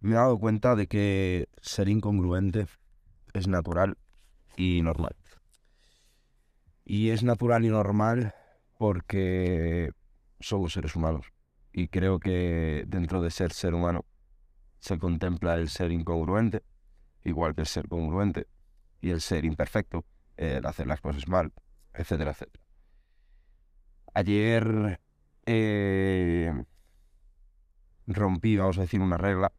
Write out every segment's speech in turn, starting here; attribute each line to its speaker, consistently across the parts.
Speaker 1: me he dado cuenta de que ser incongruente es natural y normal. Y es natural y normal porque somos seres humanos. Y creo que dentro de ser ser humano se contempla el ser incongruente, igual que el ser congruente, y el ser imperfecto, el hacer las cosas mal, etcétera, etcétera. Ayer eh, rompí, vamos a decir, una regla,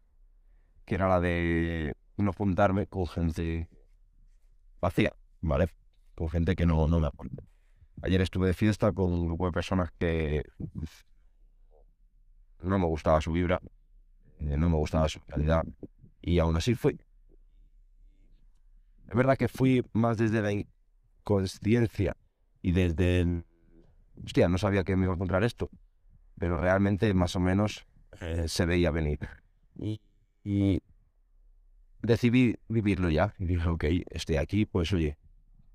Speaker 1: que era la de no juntarme con gente vacía, ¿vale? Con gente que no, no me aporta. Ayer estuve de fiesta con un grupo de personas que no me gustaba su vibra, eh, no me gustaba su calidad, y aún así fui. Es verdad que fui más desde la inconsciencia y desde el... Hostia, no sabía que me iba a encontrar esto, pero realmente más o menos eh, se veía venir. Y decidí vivirlo ya. Y dije, ok, estoy aquí, pues oye,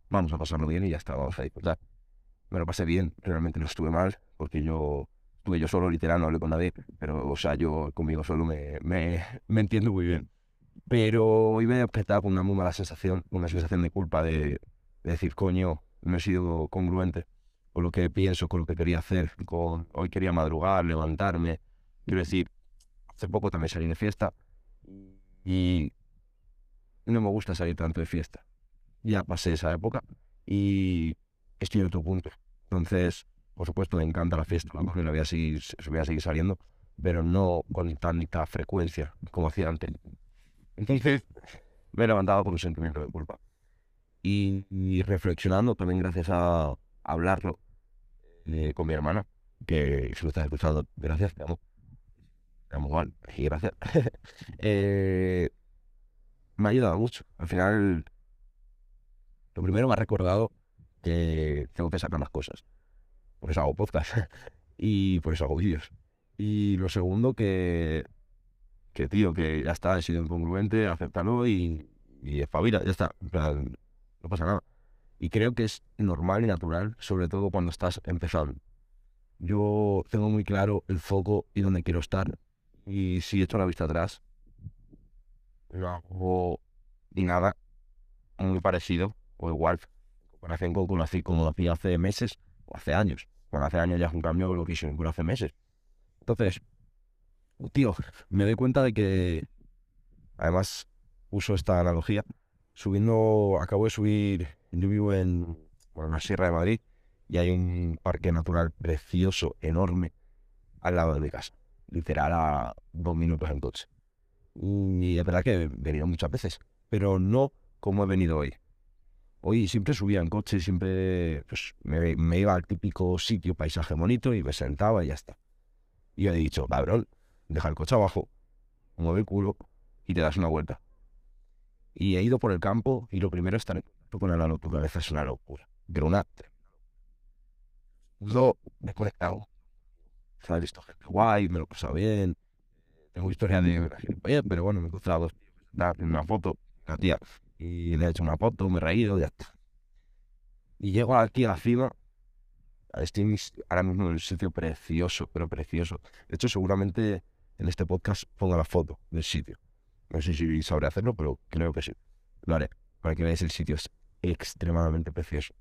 Speaker 1: vamos a pasarlo bien y ya está, vamos a disfrutar. Me lo pasé bien, realmente no estuve mal, porque yo estuve yo solo, literal, no hablé con nadie, pero, o sea, yo conmigo solo me, me, entiendo muy bien. Pero hoy me he despertado con una muy mala sensación, una sensación de culpa de, decir, coño, no he sido congruente con lo que pienso, con lo que quería hacer, con hoy quería madrugar, levantarme. Quiero decir, hace poco también salí de fiesta y no me gusta salir tanto de fiesta. Ya pasé esa época y estoy en otro punto. Entonces, por supuesto, me encanta la fiesta, la voy a seguir, voy a seguir saliendo, pero no con tanta frecuencia como hacía antes. Entonces, me he levantado con un sentimiento de culpa. Y, reflexionando también gracias a, hablarlo eh, con mi hermana, que si lo estás escuchando, gracias, te amo. Amo igual, y gracias. eh, me ha ayudado mucho. Al final, lo primero me ha recordado que tengo que sacar las cosas. Por eso hago podcast y por eso hago vídeos. Y lo segundo, que, que tío, que ya está, he sido incongruente, acéptalo y, y espabila, ya está. no pasa nada. Y creo que es normal y natural, sobre todo cuando estás empezando. Yo tengo muy claro el foco y dónde quiero estar. Y si echo la vista atrás, no hago ni nada muy parecido o igual en comparación con como lo hacía hace meses o hace años. Bueno, hace años ya es un cambio lo que hice hace meses. Entonces, tío, me doy cuenta de que además uso esta analogía. Subiendo, acabo de subir, yo vivo en, bueno, en la Sierra de Madrid y hay un parque natural precioso, enorme, al lado de mi casa. Literal a dos minutos en coche. Y es verdad que he venido muchas veces, pero no como he venido hoy. Hoy siempre subía en coche, siempre pues, me, iba al típico sitio, paisaje bonito, y me sentaba y ya está. Y yo he dicho, cabrón, deja el coche abajo, mueve el culo y te das una vuelta. Y he ido por el campo y lo primero es estar en con la naturaleza es una locura. Pero una... Lo desconectado. He visto gente guay, me lo he pasado bien, tengo historia de pero bueno, me he encontrado una foto, la tía, y le he hecho una foto, me he reído, ya está. Y llego aquí a la cima, estoy ahora mismo en un sitio precioso, pero precioso. De hecho, seguramente en este podcast ponga la foto del sitio. No sé si sabré hacerlo, pero creo que sí. Lo haré, para que veáis el sitio. Es extremadamente precioso.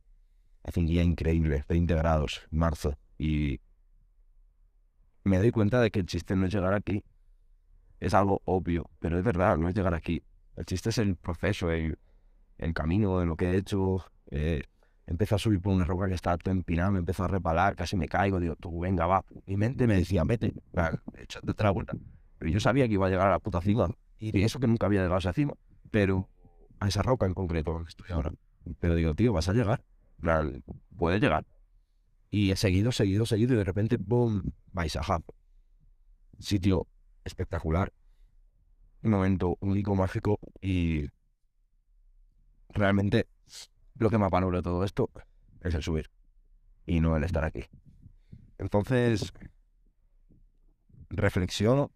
Speaker 1: Hace un día increíble, 20 grados, marzo, y me doy cuenta de que el chiste no es llegar aquí es algo obvio, pero es verdad, no es llegar aquí. El chiste es el proceso, el, camino, en lo que he hecho. Eh, a subir por una roca que estaba todo empinada, me empezó a repalar, casi me caigo, digo, tú venga, va. Mi mente me decía, vete, échate otra vuelta. Pero yo sabía que iba a llegar a la puta cima, y eso que nunca había llegado a esa cima, pero a esa roca en concreto que estoy ahora. Pero digo, tío, vas a llegar, puedes llegar. Y he seguido, seguido, seguido, y de repente, boom, vais a Hub. Sitio espectacular. Un momento único, mágico y realmente lo que me valora todo esto es el subir y no el estar aquí. Entonces, reflexiono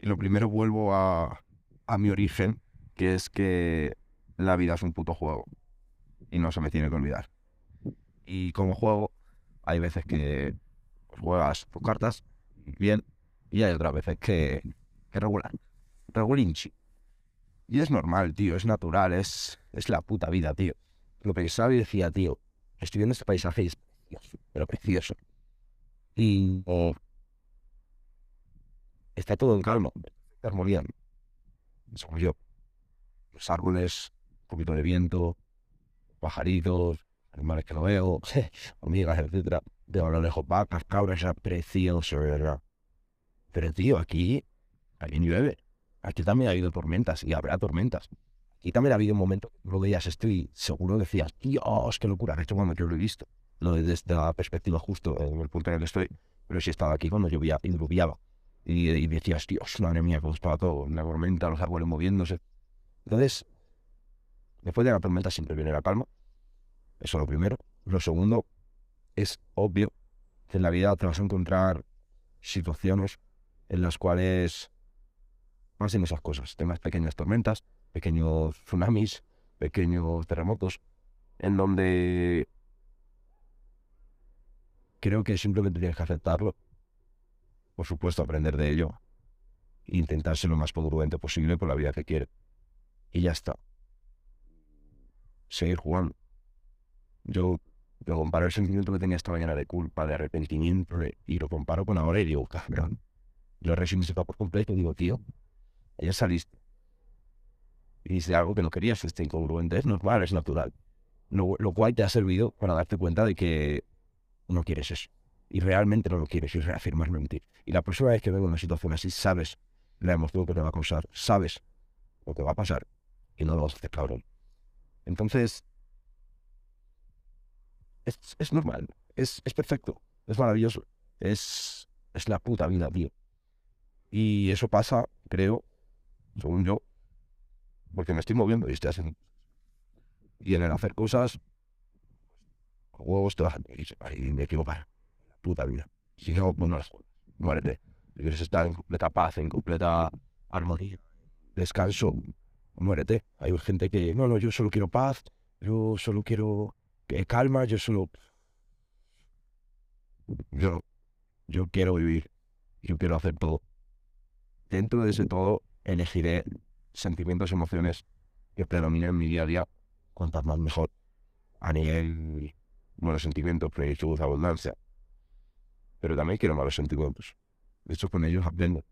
Speaker 1: y lo primero vuelvo a, a mi origen, que es que la vida es un puto juego y no se me tiene que olvidar. Y como juego, hay veces que juegas tus cartas bien y hay otras veces que, que regular. regulinchi. Y es normal, tío, es natural, es, es la puta vida, tío. Lo pensaba y decía, tío, estoy viendo este paisaje y es precioso, pero precioso. Y está todo en calma, armonía. Somos yo. Los árboles, un poquito de viento, pajaritos, animales que no veo, hormigas, etcétera. De a lo lejos vacas, cabras, era precioso, ¿verdad? Pero tío, aquí, aquí llueve. Aquí también ha habido tormentas y habrá tormentas. Aquí también ha habido un momento que lo veías esto y seguro decías, Dios, qué locura. De hecho, cuando yo lo he visto, lo desde la perspectiva justo en el punto en el que estoy, pero si estaba aquí cuando llovía y diluviaba. Y, y decías, Dios, madre mía, cómo estaba todo, una tormenta, los árboles moviéndose. Entonces, después de la tormenta siempre viene la calma. Eso es lo primero. Lo segundo, es obvio que en la vida te vas a encontrar situaciones en las cuales pasen esas cosas. Tengas pequeñas tormentas, pequeños tsunamis, pequeños terremotos, en donde creo que simplemente tienes que aceptarlo. Por supuesto, aprender de ello. E intentar ser lo más congruente posible por la vida que quieres. Y ya está. Seguir jugando. Yo lo comparo el sentimiento que tenía esta mañana de culpa, de arrepentimiento, y lo comparo con ahora y digo, cabrón. Lo resignifico por completo y digo, tío, ayer saliste. Y hice algo que no querías, este incongruente. Es normal, es natural. Lo, lo cual te ha servido para darte cuenta de que no quieres eso. Y realmente no lo quieres y reafirmar mentir. Y la próxima vez que en una situación así, sabes la emoción que te va a causar, sabes lo que va a pasar y no lo vas a hacer cabrón. Entonces, es, es normal, es, es perfecto, es maravilloso, es, es la puta vida, tío. Y eso pasa, creo, según yo, porque me estoy moviendo y estoy haciendo. Y en el hacer cosas, huevos te vas y me equivocar. Puta vida. Si no, pues no las muérete. Si quieres estar en completa paz, en completa armonía, descanso, muérete. Hay gente que, no, no, yo solo quiero paz, yo solo quiero calma, yo solo... Yo, yo quiero vivir, yo quiero hacer todo. Dentro de ese todo, elegiré sentimientos, emociones que predominen en mi día a día, cuantas más mejor. A nivel buenos sentimientos, plenitud, abundancia. Pero también quiero malos sentimientos. De hecho, con ellos aprendo.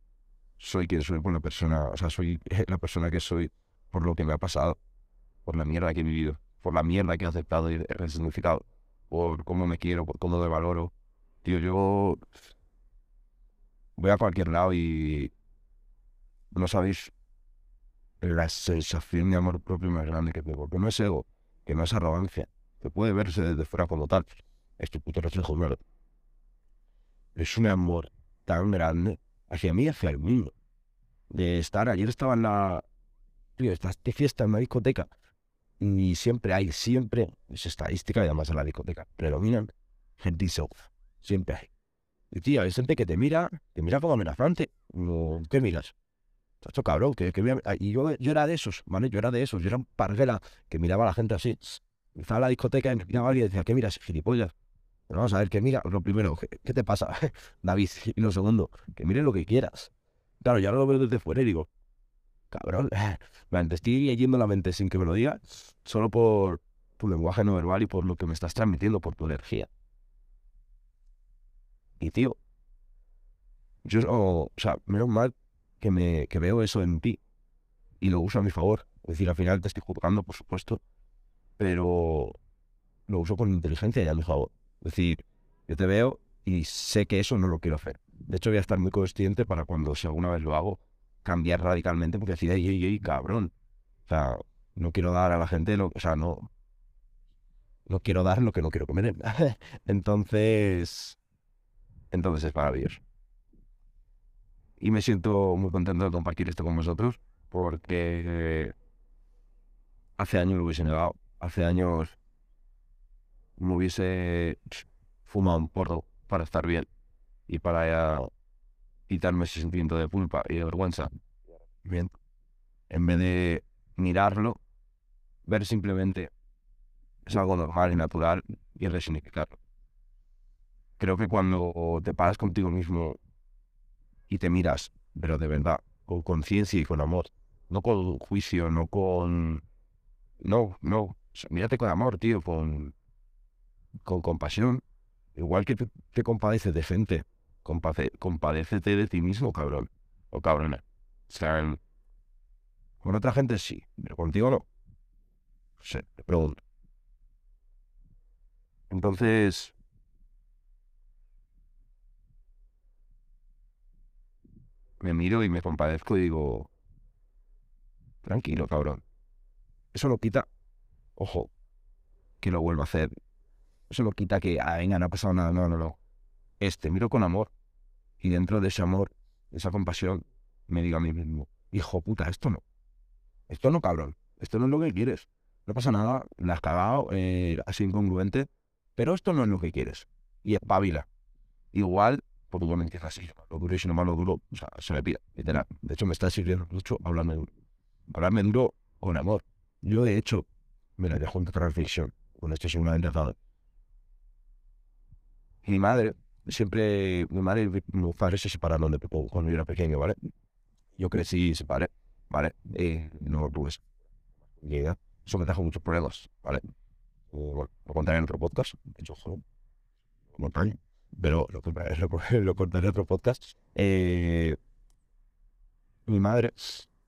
Speaker 1: Soy quien soy por la persona, o sea, soy la persona que soy por lo que me ha pasado, por la mierda que he vivido, por la mierda que he aceptado y he resignificado, por cómo me quiero, por cómo me valoro. Tío, yo voy a cualquier lado y no sabéis la sensación de amor propio más grande que tengo, que no es ego, que no es arrogancia, que puede verse desde fuera como tal. Es tu puto reflejo, ¿verdad? Es un amor tan grande hacia mí y hacia el mundo. De estar, ayer estaba en la, tío, esta fiesta en la discoteca y siempre hay, siempre, es estadística y además en la discoteca, predominan gente siempre hay. Y tío, hay gente que te mira, te mira como amenazante. ¿Qué miras? Tacho cabrón, que, que y yo, yo era de esos, ¿vale? Yo era de esos, yo era un parguela que miraba a la gente así. Estaba en la discoteca y miraba a alguien y decía, ¿qué miras, gilipollas? Pero vamos a ver, que mira, lo primero, ¿qué, te pasa, David? Y lo segundo, que mire lo que quieras. Claro, yo ahora lo veo desde fuera y digo, cabrón, te estoy leyendo la mente sin que me lo digas, solo por tu lenguaje no verbal y por lo que me estás transmitiendo, por tu energía. Y tío, yo, o sea, menos mal que, me, que veo eso en ti y lo uso a mi favor. Es decir, al final te estoy juzgando, por supuesto, pero lo uso con inteligencia y a mi favor. Es decir, yo te veo y sé que eso no lo quiero hacer. De hecho, voy a estar muy consciente para cuando, si alguna vez lo hago, cambiar radicalmente, porque decir, ey, ey, cabrón. O sea, no quiero dar a la gente lo, o sea, no, no quiero dar lo que no quiero comer. entonces, entonces es maravilloso. Y me siento muy contento de compartir esto con vosotros, porque hace años lo hubiese negado. Hace años me hubiese fumado un porro para estar bien y para quitarme ese sentimiento de culpa y de vergüenza. Bien. En vez de mirarlo, ver simplemente es algo normal y natural y resignificarlo. Creo que cuando te paras contigo mismo y te miras, pero de verdad, con conciencia y con amor. No con juicio, no con... No, no. O sea, mírate con amor, tío, con, con compasión. Igual que te, te compadeces de gente, compadécete de ti mismo, cabrón. O cabrona. O con otra gente sí, pero contigo no. Sé, te pregunto. Entonces, me miro y me compadezco y digo, tranquilo, cabrón. Eso no quita, ojo, que lo vuelva a hacer. Eso no quita que, ah, venga, no ha pasado nada. No, no, no. Este, miro con amor. Y dentro de ese amor, esa compasión, me digo a mí mismo, hijo puta, esto no. Esto no, cabrón. Esto no es lo que quieres. No pasa nada, la has cagado, eh, incongruente, pero esto no es lo que quieres. Y espabila. Igual, porque yo me entiendo así, lo duro y si no malo duro, o sea, se me pida, literal. De hecho, me está sirviendo mucho hablarme duro. Hablarme duro con amor. Yo, de hecho, me la dejo otra reflexión, con esto seguramente dado. Mi madre, siempre, mi madre y mis padres se separaron de poco cuando yo era pequeño, ¿vale? Yo crecí y separé, ¿vale? Y no tuve idea. Eso me trajo muchos problemas, ¿vale? Eh, bueno, lo contaré en otro podcast. De hecho, joder, lo contaré, pero lo lo, lo contaré en otro podcast. Eh, mi madre,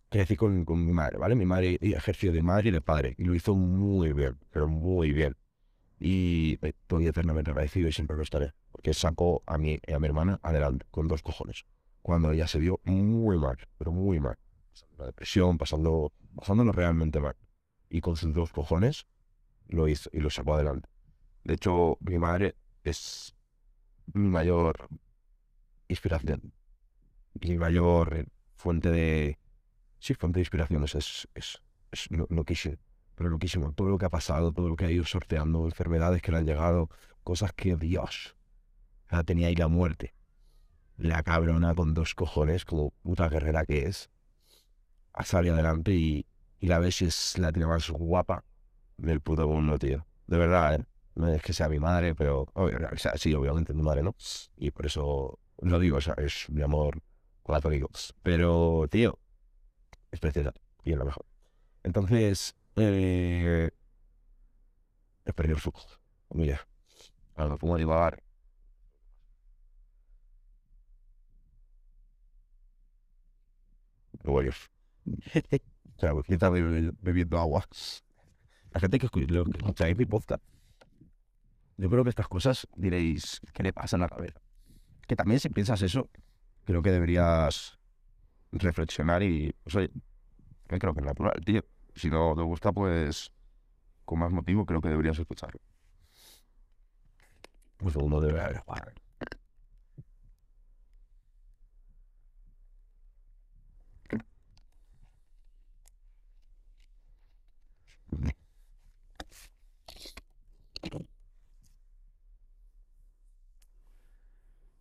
Speaker 1: crecí con, con mi madre, ¿vale? Mi madre ejerció de madre y de padre y lo hizo muy bien, pero muy bien. Y estoy eternamente agradecido y siempre lo estaré, porque sacó a mí y a mi hermana adelante con dos cojones. Cuando ella se vio muy mal, pero muy mal. Pasando la depresión, pasando, pasándolo realmente mal. Y con sus dos cojones lo hizo y lo sacó adelante. De hecho, mi madre es mi mayor inspiración. Mi mayor eh, fuente de. Sí, fuente de inspiración. Es, es, es, es lo- loquísimo. Pero loquísimo. Todo lo que ha pasado, todo lo que ha ido sorteando, enfermedades que le han llegado, cosas que Dios. Ya tenía ahí la muerte. La cabrona con dos cojones, como puta guerrera que es, salido adelante y, y la ves es la tía más guapa del puto mundo, tío. De verdad, ¿eh? No es que sea mi madre, pero... obvio, o sea, sí, obviamente es mi madre, ¿no? Y por eso lo digo, o sea, es mi amor platónico. Pero, tío, es preciosa y es la mejor. Entonces, eh... He perdido su... Mira, ahora me pongo a divagar. Bueno, o sea, porque está bebi- bebiendo agua. La gente que escucha, lo que escucháis mi podcast, yo creo que estas cosas diréis, ¿qué le pasa en la cabeza? Que también si piensas eso, creo que deberías reflexionar y, pues oye, yo creo que es natural, tío. Si no te gusta, pues con más motivo creo que deberías escucharlo. Un segundo de ver.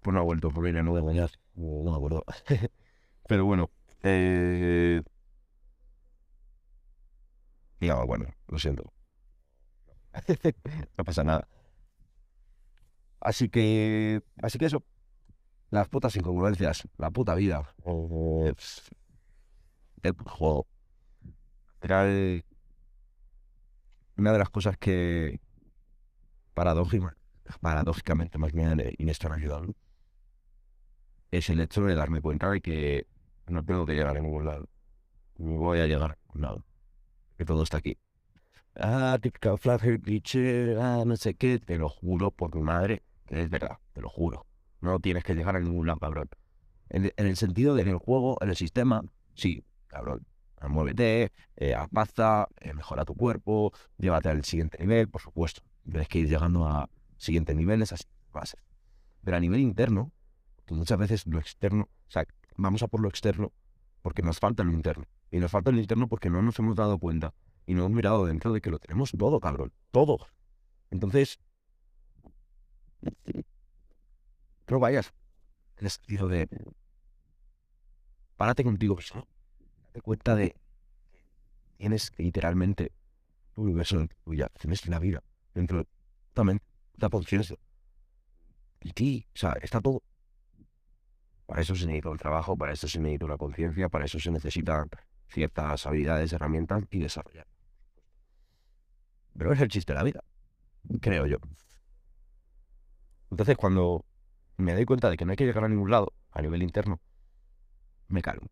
Speaker 1: Pues no ha vuelto por ir a no de mañana. No no me acuerdo. Pero bueno, eh... Ya, bueno, lo siento. No pasa nada. Así que, así que eso. Las putas incongruencias, la puta vida. Eh, el juego. Era el- una de las cosas que paradójica- paradójicamente más bien eh, y me están ayudando es el hecho de darme cuenta de que no tengo que llegar a ningún lado. No voy a llegar a ningún lado. Que todo está aquí. Ah, típica frase cliché, ah, no sé qué. Te lo juro por mi madre que es verdad, te lo juro. No tienes que llegar a ningún lado, cabrón. En, en el sentido de en el juego, en el sistema, sí, cabrón. Muévete, eh, eh, mejora tu cuerpo, llévate al siguiente nivel, por supuesto. Tienes que ir llegando a siguientes niveles, a siguientes bases. Pero a nivel interno, muchas veces lo externo, o sea, vamos a por lo externo porque nos falta lo interno. Y nos falta lo interno porque no nos hemos dado cuenta y no hemos mirado dentro de que lo tenemos todo, cabrón. Todo. Entonces, no vayas en el sentido de párate contigo mismo. Date cuenta de tienes literalmente tu universo dentro tuya, tienes la vida dentro de tu mente, la conciencia. Y ti, o sea, está todo. Para eso se necesita un trabajo, para eso se necesita una conciencia, para eso se necesitan ciertas habilidades, herramientas y desarrollar. Pero es el chiste de la vida, creo yo. Entonces, cuando me doy cuenta de que no hay que llegar a ningún lado a nivel interno, me calmo.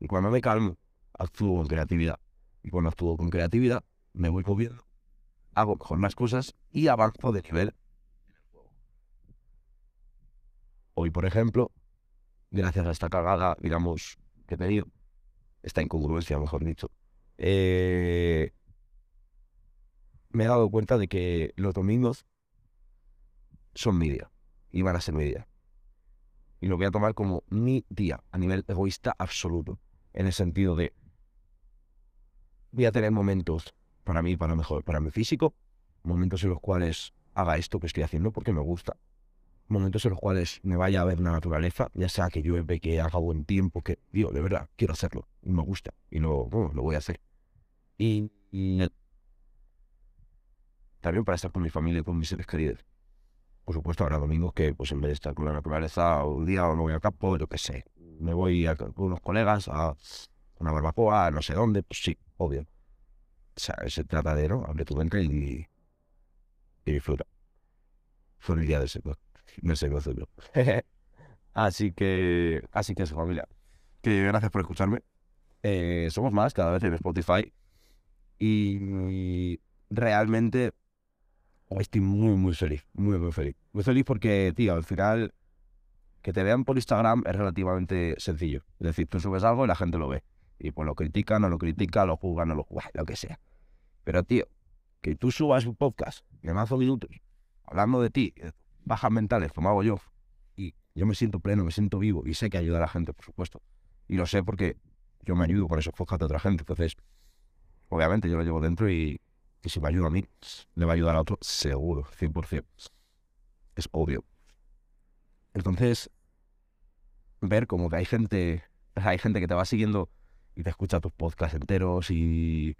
Speaker 1: Y cuando me calmo, actúo con creatividad. Y cuando actúo con creatividad, me voy moviendo, hago mejor las cosas y avanzo de nivel Hoy, por ejemplo, gracias a esta cagada, digamos, que he tenido, esta incongruencia, mejor dicho, eh, me he dado cuenta de que los domingos son mi día y van a ser mi día. Y lo voy a tomar como mi día a nivel egoísta absoluto, en el sentido de voy a tener momentos para mí, para mejor, para mi físico, momentos en los cuales haga esto que estoy haciendo porque me gusta, momentos en los cuales me vaya a ver la naturaleza, ya sea que llueve, que haga buen tiempo, que, digo, de verdad, quiero hacerlo, y me gusta, y lo, lo voy a hacer. Y, también para estar con mi familia y con mis seres queridos. Por supuesto, habrá domingos que, pues en vez de estar con la naturaleza un día o no voy a campo, yo qué sé, me voy a, con unos colegas a una barbacoa, no sé dónde, pues sí, obvio. O sea, se trata de, ¿no? Abre tu mente y, y disfruta. Día del sector no sé vosotros. así que, así que eso, familia. Que gracias por escucharme. Eh, somos más cada vez en Spotify. Y realmente estoy muy, muy feliz. Muy, muy feliz. Muy feliz porque, tío, al final que te vean por Instagram es relativamente sencillo. Es decir, tú subes algo y la gente lo ve. Y pues lo critican, no lo critican, lo juzgan, no lo juzgan, lo que sea. Pero, tío, que tú subas un podcast de más minutos hablando de ti, bajas mentales, como hago yo, y yo me siento pleno, me siento vivo, y sé que ayuda a la gente, por supuesto. Y lo sé porque yo me ayudo con esos podcasts de otra gente. Entonces, obviamente yo lo llevo dentro y, si me ayuda a mí, le va a ayudar a otro, seguro, 100%. Es obvio. Entonces, ver como que hay gente, hay gente que te va siguiendo y te escucha tus podcasts enteros y...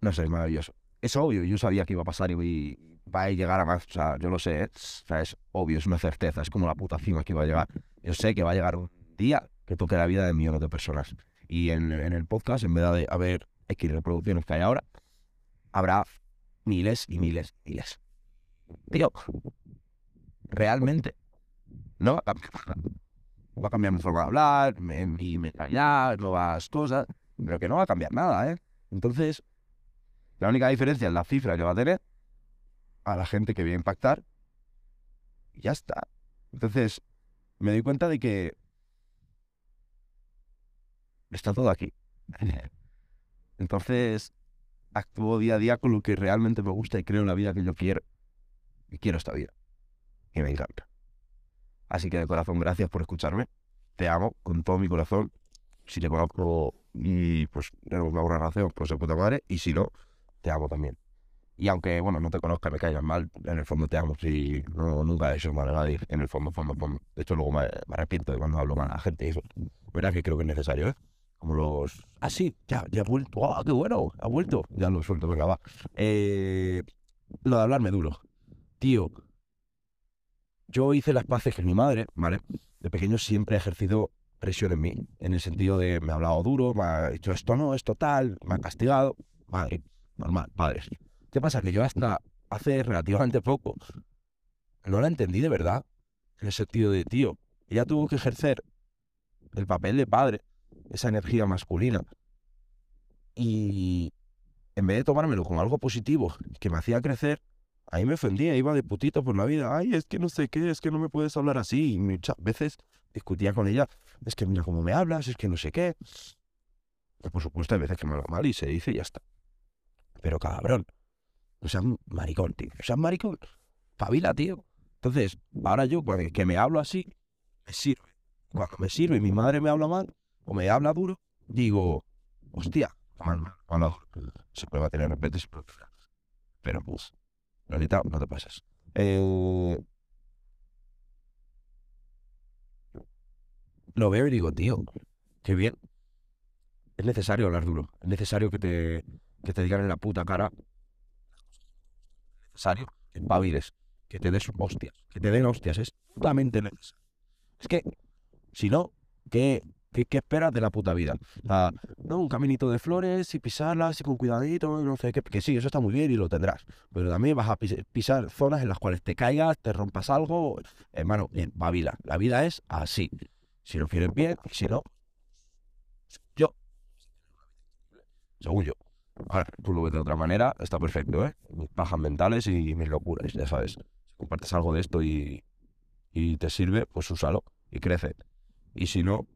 Speaker 1: No sé, es maravilloso. Es obvio, yo sabía que iba a pasar y, va a llegar a más. O sea, yo lo sé, ¿eh? o sea, es obvio, es una certeza, es como la puta cima que va a llegar. Yo sé que va a llegar un día que toque la vida de millones de personas. Y en, el podcast, en vez de haber X reproducciones que hay ahora, habrá miles y miles y miles. Tío, realmente no va a cambiar Va a cambiar mi forma de hablar, mi mentalidad, nuevas cosas, pero que no va a cambiar nada, ¿eh? Entonces, la única diferencia es la cifra que va a tener a la gente que voy a impactar y ya está. Entonces, me doy cuenta de que está todo aquí. Entonces, actúo día a día con lo que realmente me gusta y creo en la vida que yo quiero. Y quiero esta vida. Y me encanta. Así que de corazón, gracias por escucharme. Te amo con todo mi corazón. Si te conozco y pues tenemos una buena relación, pues se puede madre. Y si no, te amo también. Y aunque, bueno, no te conozca, me caigas mal, en el fondo te amo. Si no, nunca he hecho mal a nadie, en el fondo, fondo, fondo. De hecho, luego me, arrepiento de cuando hablo mal a la gente. Eso, verdad que creo que es necesario, ¿eh? Como los. Ah, sí, ya, ya ha vuelto. ¡Ah, qué bueno! Ha vuelto. Ya lo suelto, venga, va. Eh, lo de hablarme duro. Tío, yo hice las paces con mi madre, ¿vale? De pequeño siempre he ejercido presión en mí, en el sentido de me ha hablado duro, me ha dicho esto no, esto tal, me ha castigado. Madre, normal, padres. ¿Qué pasa? Que yo hasta hace relativamente poco no la entendí de verdad. En el sentido de, tío, ella tuvo que ejercer el papel de padre, esa energía masculina. Y en vez de tomármelo como algo positivo, que me hacía crecer, ahí me ofendía, iba de putito por la vida. Ay, es que no sé qué, es que no me puedes hablar así. Y muchas veces discutía con ella, es que mira cómo me hablas, es que no sé qué. Pues por supuesto, hay veces que me habla mal y se dice y ya está. Pero cabrón, no seas maricón, tío. No seas maricón. Pavila, tío. Entonces, ahora yo, cuando que me hablo así, me sirve. Cuando me sirve y mi madre me habla mal o me habla duro, digo, hostia, mal, mal, Se puede tener respeto y Pero pues, no te pases. Eh, lo veo y digo, tío, qué bien. Es necesario hablar duro. Es necesario que te, que te digan en la puta cara necesario que que te des hostias, que te den hostias, es totalmente necesario. Es que, si no, ¿qué, qué, esperas de la puta vida? O sea, no, un caminito de flores y pisarlas y con cuidadito, no sé qué. Que sí, eso está muy bien y lo tendrás. Pero también vas a pis- pisar zonas en las cuales te caigas, te rompas algo. Hermano, en Bavila. La vida es así. Si lo quieres bien, si no, yo. Según yo. Ahora, tú lo ves de otra manera, está perfecto, ¿eh? Mis pajas mentales y mis locuras, ya sabes. Si compartes algo de esto y, y te sirve, pues úsalo y crece. Y si no,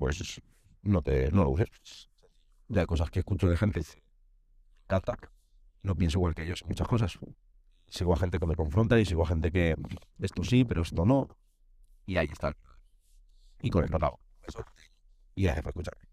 Speaker 1: pues no te no lo uses. Ya hay cosas que escucho de gente encanta. No pienso igual que ellos muchas cosas. Sigo a gente que me confronta y sigo a gente que esto sí, pero esto no. Y ahí están. Y con esto acabo. Eso. Y gracias por escucharme.